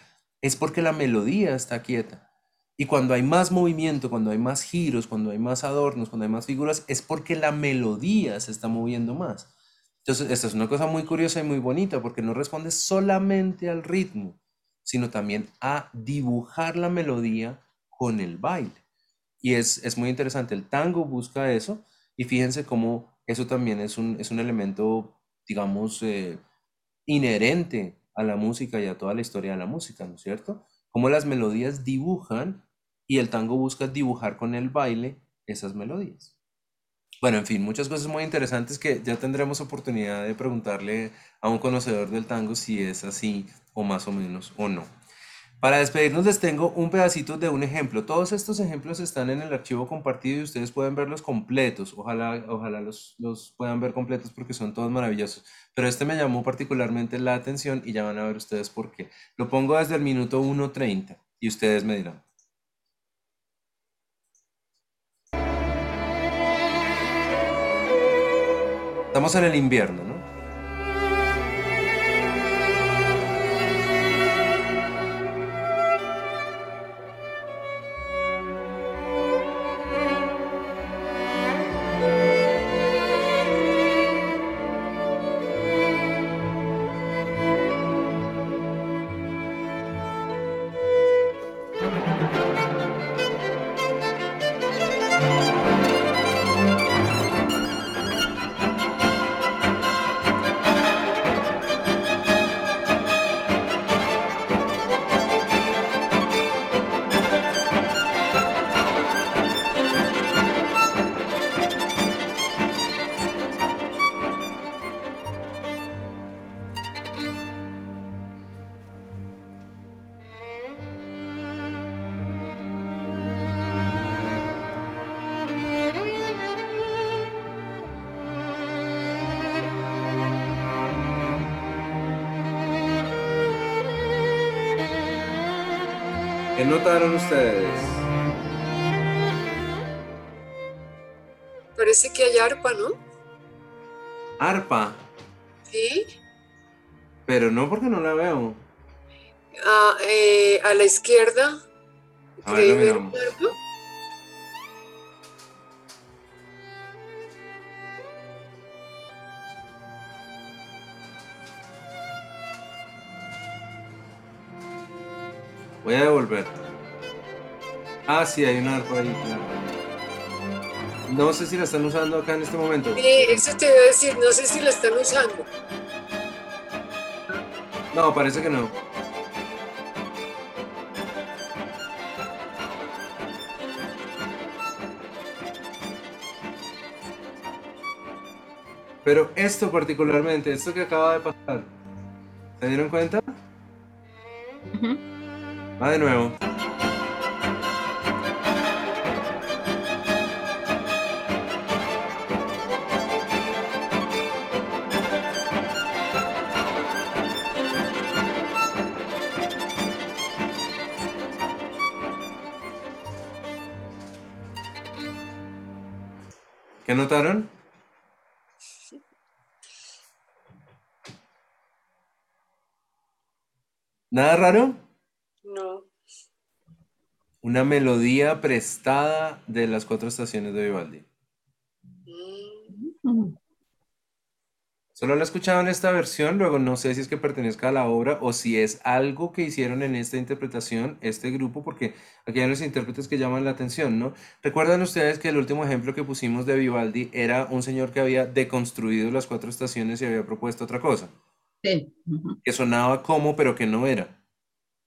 es porque la melodía está quieta. Y cuando hay más movimiento, cuando hay más giros, cuando hay más adornos, cuando hay más figuras, es porque la melodía se está moviendo más. Entonces, esta es una cosa muy curiosa y muy bonita porque no responde solamente al ritmo, sino también a dibujar la melodía con el baile. Y es, es muy interesante, el tango busca eso y fíjense cómo eso también es un, es un elemento, digamos, eh, inherente a la música y a toda la historia de la música, ¿no es cierto? Cómo las melodías dibujan y el tango busca dibujar con el baile esas melodías. Bueno, en fin, muchas cosas muy interesantes que ya tendremos oportunidad de preguntarle a un conocedor del tango si es así o más o menos o no. Para despedirnos les tengo un pedacito de un ejemplo. Todos estos ejemplos están en el archivo compartido y ustedes pueden verlos completos. Ojalá, ojalá los, los puedan ver completos porque son todos maravillosos. Pero este me llamó particularmente la atención y ya van a ver ustedes por qué. Lo pongo desde el minuto 1.30 y ustedes me dirán. Estamos en el invierno, ¿Qué notaron ustedes? Parece que hay arpa, ¿no? Arpa, Sí. pero no porque no la veo. Ah, eh, a la izquierda. A ver, ¿Creí lo miramos. arpa? Voy a devolver. Ah, sí, hay una arpa ahí, claro. No sé si la están usando acá en este momento. Sí, eso te iba a decir, no sé si la están usando. No, parece que no. Pero esto particularmente, esto que acaba de pasar, ¿se dieron cuenta? Va de nuevo. ¿Qué notaron? ¿Nada raro? Una melodía prestada de las cuatro estaciones de Vivaldi. Mm. Solo lo he escuchado en esta versión, luego no sé si es que pertenezca a la obra o si es algo que hicieron en esta interpretación este grupo, porque aquí hay unos intérpretes que llaman la atención, ¿no? Recuerdan ustedes que el último ejemplo que pusimos de Vivaldi era un señor que había deconstruido las cuatro estaciones y había propuesto otra cosa, Sí. que sonaba como, pero que no era.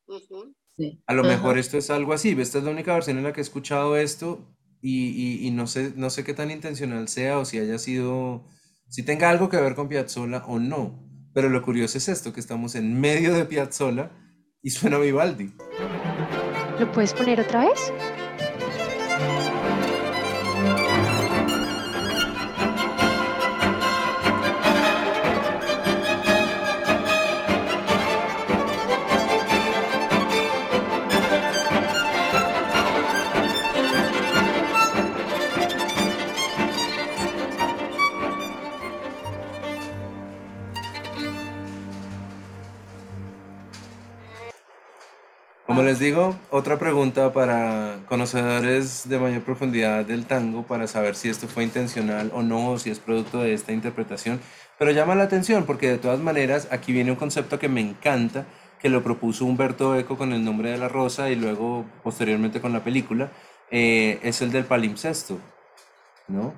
ujú. Sí. A lo Ajá. mejor esto es algo así. Esta es la única versión en la que he escuchado esto y, y- y no sé, no sé qué tan intencional sea o si haya sido, si tenga algo que ver con Piazzolla o no. Pero lo curioso es esto, que estamos en medio de Piazzolla y suena Vivaldi. ¿Lo puedes poner otra vez? Les digo, otra pregunta para conocedores de mayor profundidad del tango para saber si esto fue intencional o no, si es producto de esta interpretación. Pero llama la atención porque de todas maneras aquí viene un concepto que me encanta, que lo propuso Humberto Eco con el nombre de la rosa y luego posteriormente con la película, eh, es el del palimpsesto, ¿no?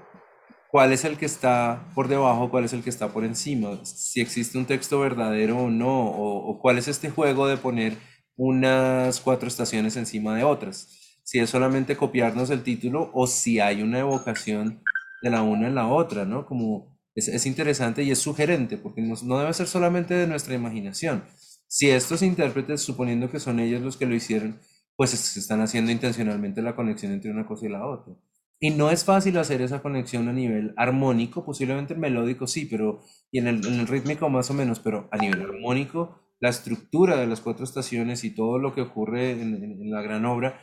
¿Cuál es el que está por debajo, cuál es el que está por encima? Si existe un texto verdadero o no, o cuál es este juego de poner unas cuatro estaciones encima de otras. Si es solamente copiarnos el título o si hay una evocación de la una en la otra, ¿no? Como es, es interesante y es sugerente, porque no, no debe ser solamente de nuestra imaginación. Si estos intérpretes, suponiendo que son ellos los que lo hicieron, pues se están haciendo intencionalmente la conexión entre una cosa y la otra. Y no es fácil hacer esa conexión a nivel armónico, posiblemente melódico sí, pero y en el, en el rítmico más o menos, pero a nivel armónico la estructura de las cuatro estaciones y todo lo que ocurre en, la gran obra,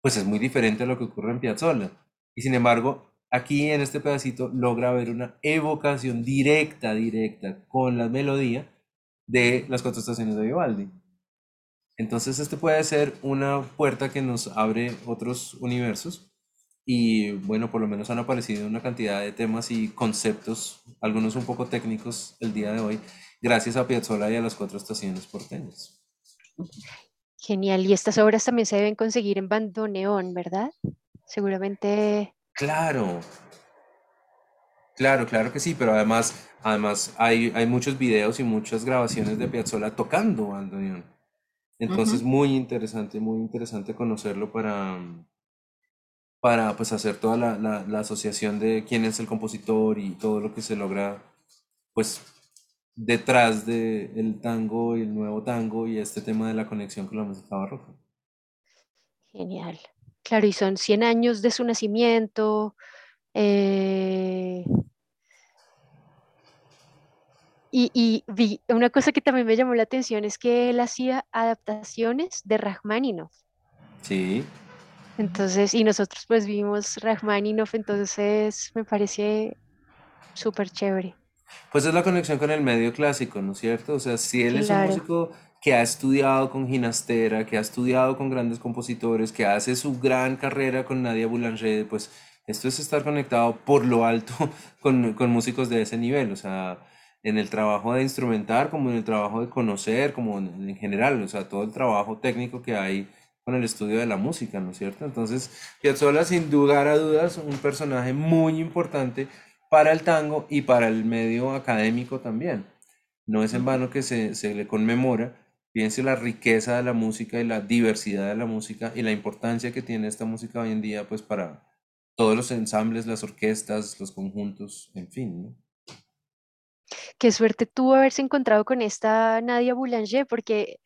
pues es muy diferente a lo que ocurre en Piazzolla. Y sin embargo, aquí en este pedacito logra haber una evocación directa, directa con la melodía de las cuatro estaciones de Vivaldi. Entonces, este puede ser una puerta que nos abre otros universos. Y bueno, por lo menos han aparecido una cantidad de temas y conceptos, algunos un poco técnicos el día de hoy, gracias a Piazzolla y a las cuatro estaciones porteñas. Genial. Y estas obras también se deben conseguir en bandoneón, ¿verdad? Seguramente. Claro. Claro, claro que sí, pero además, además hay, hay muchos videos y muchas grabaciones de Piazzolla tocando bandoneón. Entonces, uh -huh. muy interesante, muy interesante conocerlo para, para pues, hacer toda la, la, la asociación de quién es el compositor y todo lo que se logra, pues, detrás del el tango y el nuevo tango y este tema de la conexión con la música barroca. Genial. Claro, y son 100 años de su nacimiento. Eh... Y, y, vi una cosa que también me llamó la atención es que él hacía adaptaciones de Rachmaninoff. Sí. Entonces, y nosotros pues vimos Rachmaninoff, entonces me parece súper chévere. Pues es la conexión con el medio clásico, ¿no es cierto? O sea, si él claro. es un músico que ha estudiado con Ginastera, que ha estudiado con grandes compositores, que hace su gran carrera con Nadia Boulanger, pues esto es estar conectado por lo alto con, con músicos de ese nivel, o sea, en el trabajo de instrumentar, como en el trabajo de conocer, como en, en general, o sea, todo el trabajo técnico que hay con el estudio de la música, ¿no es cierto? Entonces, Piazzolla, sin lugar a dudas, un personaje muy importante para el tango y para el medio académico también. No es en vano que se, se le conmemora, fíjense la riqueza de la música y la diversidad de la música y la importancia que tiene esta música hoy en día, pues para todos los ensambles, las orquestas, los conjuntos, en fin, ¿no? Qué suerte tuvo haberse encontrado con esta Nadia Boulanger, porque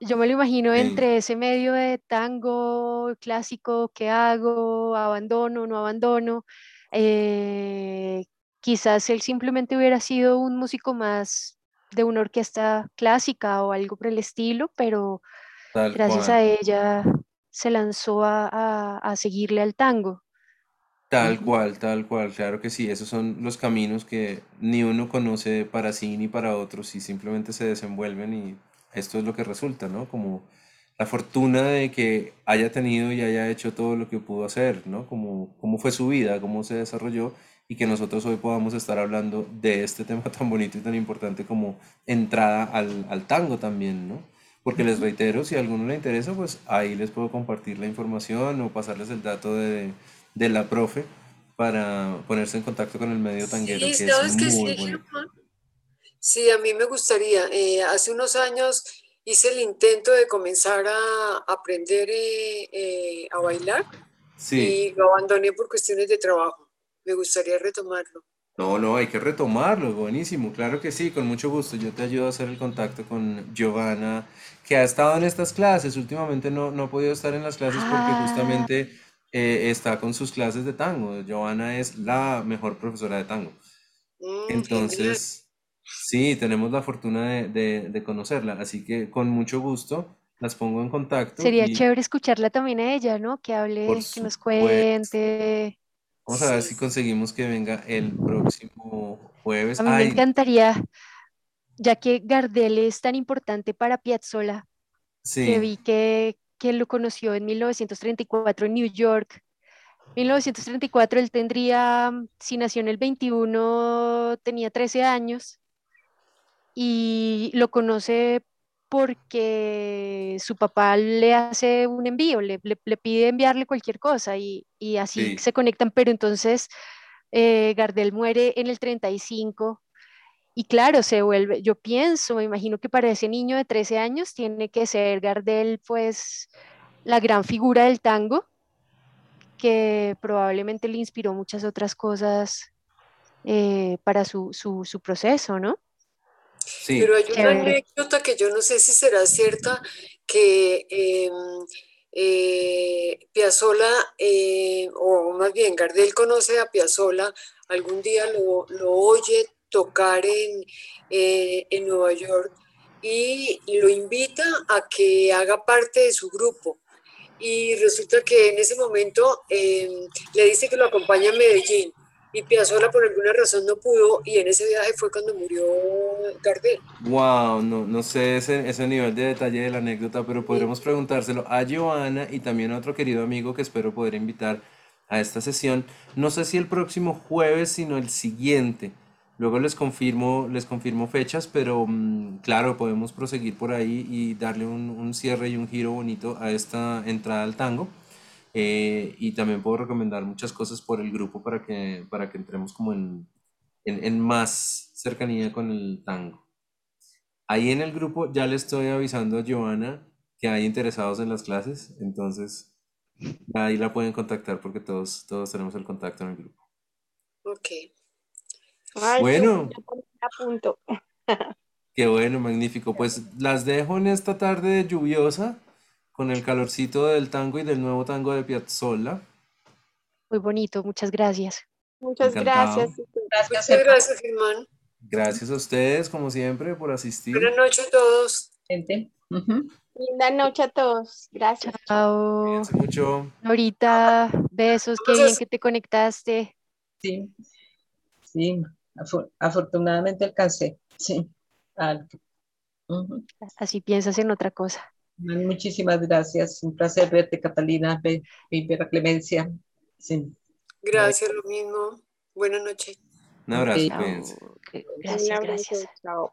yo me lo imagino entre ese medio de tango clásico, ¿qué hago? ¿Abandono? ¿No abandono? Eh, quizás él simplemente hubiera sido un músico más de una orquesta clásica o algo por el estilo, pero Tal gracias cual. a ella se lanzó a, a- a seguirle al tango. Tal cual, tal cual, claro que sí, esos son los caminos que ni uno conoce para sí ni para otros y simplemente se desenvuelven y esto es lo que resulta, ¿no? Como la fortuna de que haya tenido y haya hecho todo lo que pudo hacer, ¿no? Como cómo fue su vida, cómo se desarrolló y que nosotros hoy podamos estar hablando de este tema tan bonito y tan importante como entrada al, al tango también, ¿no? Porque les reitero, si a alguno le interesa, pues ahí les puedo compartir la información o pasarles el dato de, de la profe para ponerse en contacto con el medio tanguero, Sí, que es ¿sabes que sí, muy bonito. Germán? Sí, a mí me gustaría. eh, hace unos años hice el intento de comenzar a aprender eh, eh, a bailar Sí, y lo abandoné por cuestiones de trabajo. Me gustaría retomarlo. no, no, hay que retomarlo, buenísimo, claro que sí, con mucho gusto. Yo te ayudo a hacer el contacto con Giovanna, que ha estado en estas clases. Últimamente no, no ha podido estar en las clases porque Ah, justamente eh, está con sus clases de tango. Giovanna es la mejor profesora de tango. Mm, genial. Sí, tenemos la fortuna de, de- de conocerla, así que con mucho gusto las pongo en contacto sería y chévere escucharla también a ella, ¿no? Que por hable, que nos supuesto, cuente. vamos a ver Sí. si conseguimos que venga el próximo jueves. A mí me Ay, encantaría, ya que Gardel es tan importante para Piazzolla, que vi que, que lo conoció en 1934 en New York. 1934 él tendría, si nació en el 21, tenía 13 años y lo conoce porque su papá le hace un envío, le, le, pide enviarle cualquier cosa y, y así se conectan, pero entonces eh, Gardel muere en el 35 y claro, se vuelve, yo pienso, me imagino que para ese niño de 13 años tiene que ser Gardel pues la gran figura del tango, que probablemente le inspiró muchas otras cosas eh, para su, su, su proceso, ¿no? Pero hay una anécdota que yo no sé si será cierta, que em, eh, Piazzola, eh, o más bien Gardel conoce a Piazzola, algún día lo, oye tocar en, eh, en Nueva York y lo invita a que haga parte de su grupo. Y resulta que en ese momento em, le dice que lo acompaña a Medellín y Piazzolla por alguna razón no pudo y en ese viaje fue cuando murió Gardel. Wow, no, no sé ese, ese nivel de detalle de la anécdota, pero podremos preguntárselo a Joana y también a otro querido amigo que espero poder invitar a esta sesión. No sé si el próximo jueves, sino el siguiente. Luego les confirmo, les confirmo fechas, pero mm, claro, podemos proseguir por ahí y darle un, un cierre y un giro bonito a esta entrada al tango. Eh, y también puedo recomendar muchas cosas por el grupo para que, para que entremos como en, en, más cercanía con el tango. Ahí en el grupo ya le estoy avisando a Joana que hay interesados en las clases, entonces ahí la pueden contactar porque todos, todos tenemos el contacto en el grupo. Ok. bueno. Qué bueno, magnífico. Pues las dejo en esta tarde lluviosa con el calorcito del tango y del nuevo tango de Piazzolla. Muy bonito, muchas gracias. Muchas gracias. Gracias, Muchas gracias, Germán. Gracias a ustedes, como siempre, por asistir. Buenas noches a todos. Gente. Linda noche a todos. Gracias. Chao. Cuídense mucho. Ahorita, besos, qué bien que te conectaste. Sí, sí, afortunadamente alcancé. Sí. Así piensas en otra cosa. Muchísimas gracias. Un placer verte, Catalina, y ver a Clemencia. Sí. Gracias, lo mismo. Buenas noches. Un abrazo. Gracias, gracias. Chao.